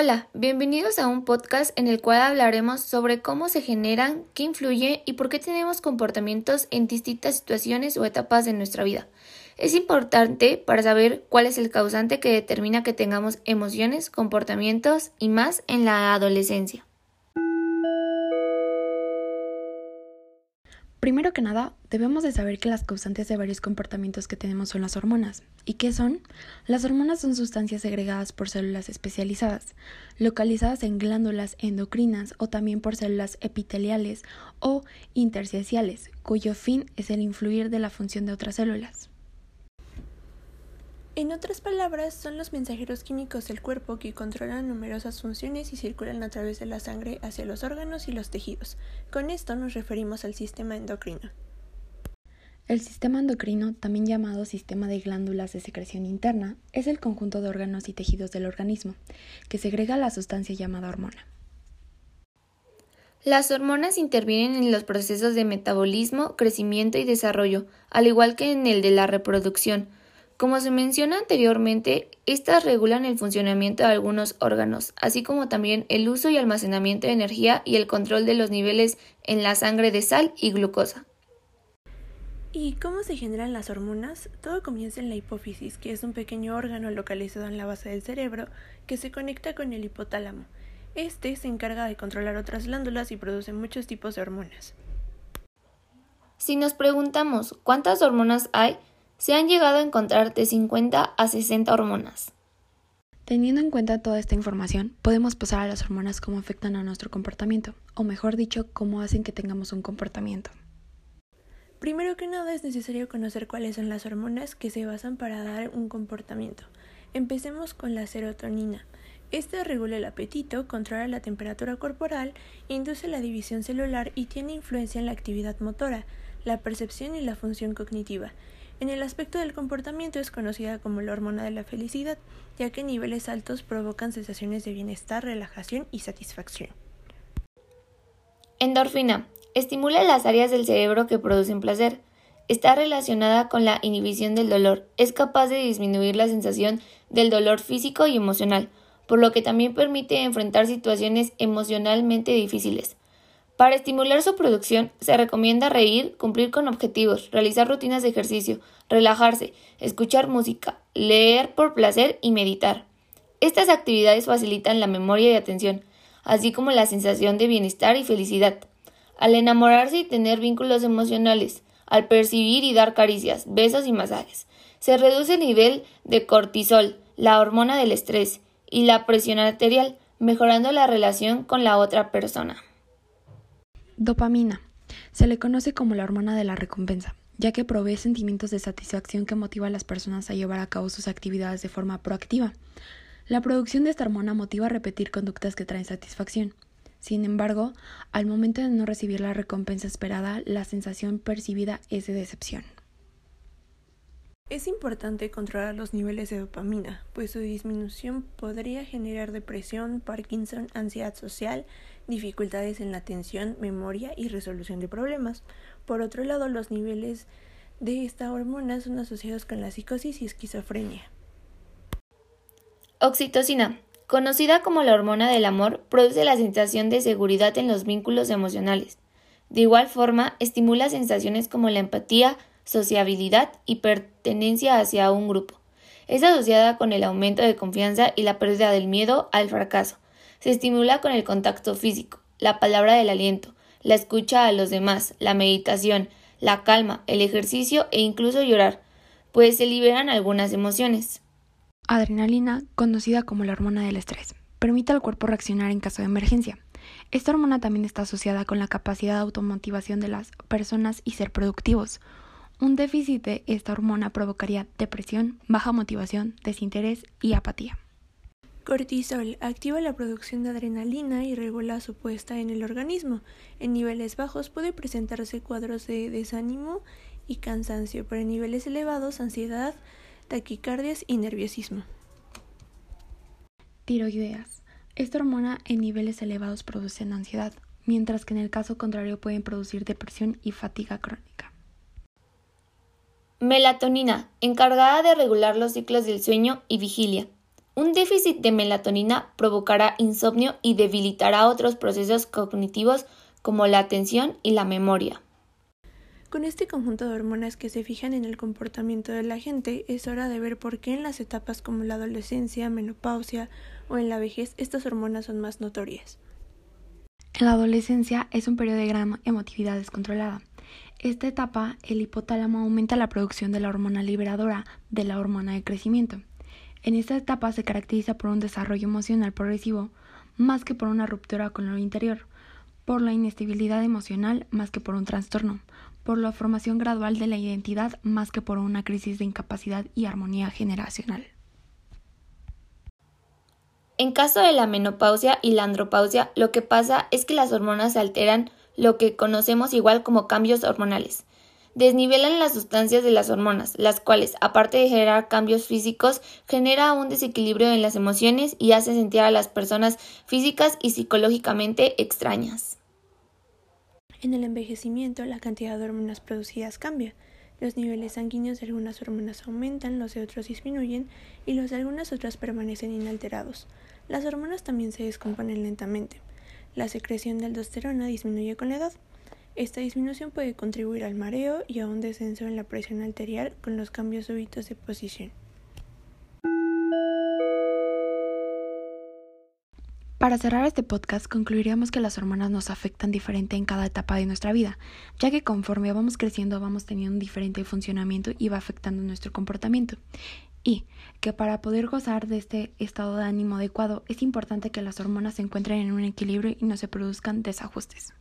Hola, bienvenidos a un podcast en el cual hablaremos sobre cómo se generan, qué influye y por qué tenemos comportamientos en distintas situaciones o etapas de nuestra vida. Es importante para saber cuál es el causante que determina que tengamos emociones, comportamientos y más en la adolescencia. Primero que nada, debemos de saber que las causantes de varios comportamientos que tenemos son las hormonas. ¿Y qué son? Las hormonas son sustancias segregadas por células especializadas, localizadas en glándulas endocrinas o también por células epiteliales o intersticiales, cuyo fin es el influir de la función de otras células. En otras palabras, son los mensajeros químicos del cuerpo que controlan numerosas funciones y circulan a través de la sangre hacia los órganos y los tejidos. Con esto nos referimos al sistema endocrino. El sistema endocrino, también llamado sistema de glándulas de secreción interna, es el conjunto de órganos y tejidos del organismo, que segrega la sustancia llamada hormona. Las hormonas intervienen en los procesos de metabolismo, crecimiento y desarrollo, al igual que en el de la reproducción. Como se menciona anteriormente, estas regulan el funcionamiento de algunos órganos, así como también el uso y almacenamiento de energía y el control de los niveles en la sangre de sal y glucosa. ¿Y cómo se generan las hormonas? Todo comienza en la hipófisis, que es un pequeño órgano localizado en la base del cerebro que se conecta con el hipotálamo. Este se encarga de controlar otras glándulas y produce muchos tipos de hormonas. Si nos preguntamos cuántas hormonas hay, se han llegado a encontrar de 50 a 60 hormonas. Teniendo en cuenta toda esta información, podemos pasar a las hormonas cómo afectan a nuestro comportamiento, o mejor dicho, cómo hacen que tengamos un comportamiento. Primero que nada es necesario conocer cuáles son las hormonas que se basan para dar un comportamiento. Empecemos con la serotonina. Esta regula el apetito, controla la temperatura corporal, induce la división celular y tiene influencia en la actividad motora, la percepción y la función cognitiva. En el aspecto del comportamiento es conocida como la hormona de la felicidad, ya que niveles altos provocan sensaciones de bienestar, relajación y satisfacción. Endorfina. Estimula las áreas del cerebro que producen placer. Está relacionada con la inhibición del dolor. Es capaz de disminuir la sensación del dolor físico y emocional, por lo que también permite enfrentar situaciones emocionalmente difíciles. Para estimular su producción, se recomienda reír, cumplir con objetivos, realizar rutinas de ejercicio, relajarse, escuchar música, leer por placer y meditar. Estas actividades facilitan la memoria y atención, así como la sensación de bienestar y felicidad. Al enamorarse y tener vínculos emocionales, al percibir y dar caricias, besos y masajes, se reduce el nivel de cortisol, la hormona del estrés, y la presión arterial, mejorando la relación con la otra persona. Dopamina. Se le conoce como la hormona de la recompensa, ya que provee sentimientos de satisfacción que motiva a las personas a llevar a cabo sus actividades de forma proactiva. La producción de esta hormona motiva a repetir conductas que traen satisfacción. Sin embargo, al momento de no recibir la recompensa esperada, la sensación percibida es de decepción. Es importante controlar los niveles de dopamina, pues su disminución podría generar depresión, Parkinson, ansiedad social, dificultades en la atención, memoria y resolución de problemas. Por otro lado, los niveles de esta hormona son asociados con la psicosis y esquizofrenia. Oxitocina, conocida como la hormona del amor, produce la sensación de seguridad en los vínculos emocionales. De igual forma, estimula sensaciones como la empatía, sociabilidad y pertenencia hacia un grupo. Es asociada con el aumento de confianza y la pérdida del miedo al fracaso. Se estimula con el contacto físico, la palabra del aliento, la escucha a los demás, la meditación, la calma, el ejercicio e incluso llorar, pues se liberan algunas emociones. Adrenalina, conocida como la hormona del estrés, permite al cuerpo reaccionar en caso de emergencia. Esta hormona también está asociada con la capacidad de automotivación de las personas y ser productivos. Un déficit de esta hormona provocaría depresión, baja motivación, desinterés y apatía. Cortisol activa la producción de adrenalina y regula su puesta en el organismo. En niveles bajos puede presentarse cuadros de desánimo y cansancio, pero en niveles elevados ansiedad, taquicardias y nerviosismo. Tiroideas. Esta hormona en niveles elevados produce ansiedad, mientras que en el caso contrario pueden producir depresión y fatiga crónica. Melatonina, encargada de regular los ciclos del sueño y vigilia. Un déficit de melatonina provocará insomnio y debilitará otros procesos cognitivos como la atención y la memoria. Con este conjunto de hormonas que se fijan en el comportamiento de la gente, es hora de ver por qué en las etapas como la adolescencia, menopausia o en la vejez estas hormonas son más notorias. En la adolescencia es un periodo de gran emotividad descontrolada. Esta etapa, el hipotálamo aumenta la producción de la hormona liberadora de la hormona de crecimiento. En esta etapa se caracteriza por un desarrollo emocional progresivo más que por una ruptura con lo interior, por la inestabilidad emocional más que por un trastorno, por la formación gradual de la identidad más que por una crisis de incapacidad y armonía generacional. En caso de la menopausia y la andropausia, lo que pasa es que las hormonas alteran lo que conocemos igual como cambios hormonales desnivelan las sustancias de las hormonas, las cuales, aparte de generar cambios físicos, genera un desequilibrio en las emociones y hace sentir a las personas físicas y psicológicamente extrañas. En el envejecimiento, la cantidad de hormonas producidas cambia. Los niveles sanguíneos de algunas hormonas aumentan, los de otros disminuyen y los de algunas otras permanecen inalterados. Las hormonas también se descomponen lentamente. La secreción de aldosterona disminuye con la edad. Esta disminución puede contribuir al mareo y a un descenso en la presión arterial con los cambios súbitos de posición. Para cerrar este podcast, concluiríamos que las hormonas nos afectan diferente en cada etapa de nuestra vida, ya que conforme vamos creciendo vamos teniendo un diferente funcionamiento y va afectando nuestro comportamiento. Y que para poder gozar de este estado de ánimo adecuado es importante que las hormonas se encuentren en un equilibrio y no se produzcan desajustes.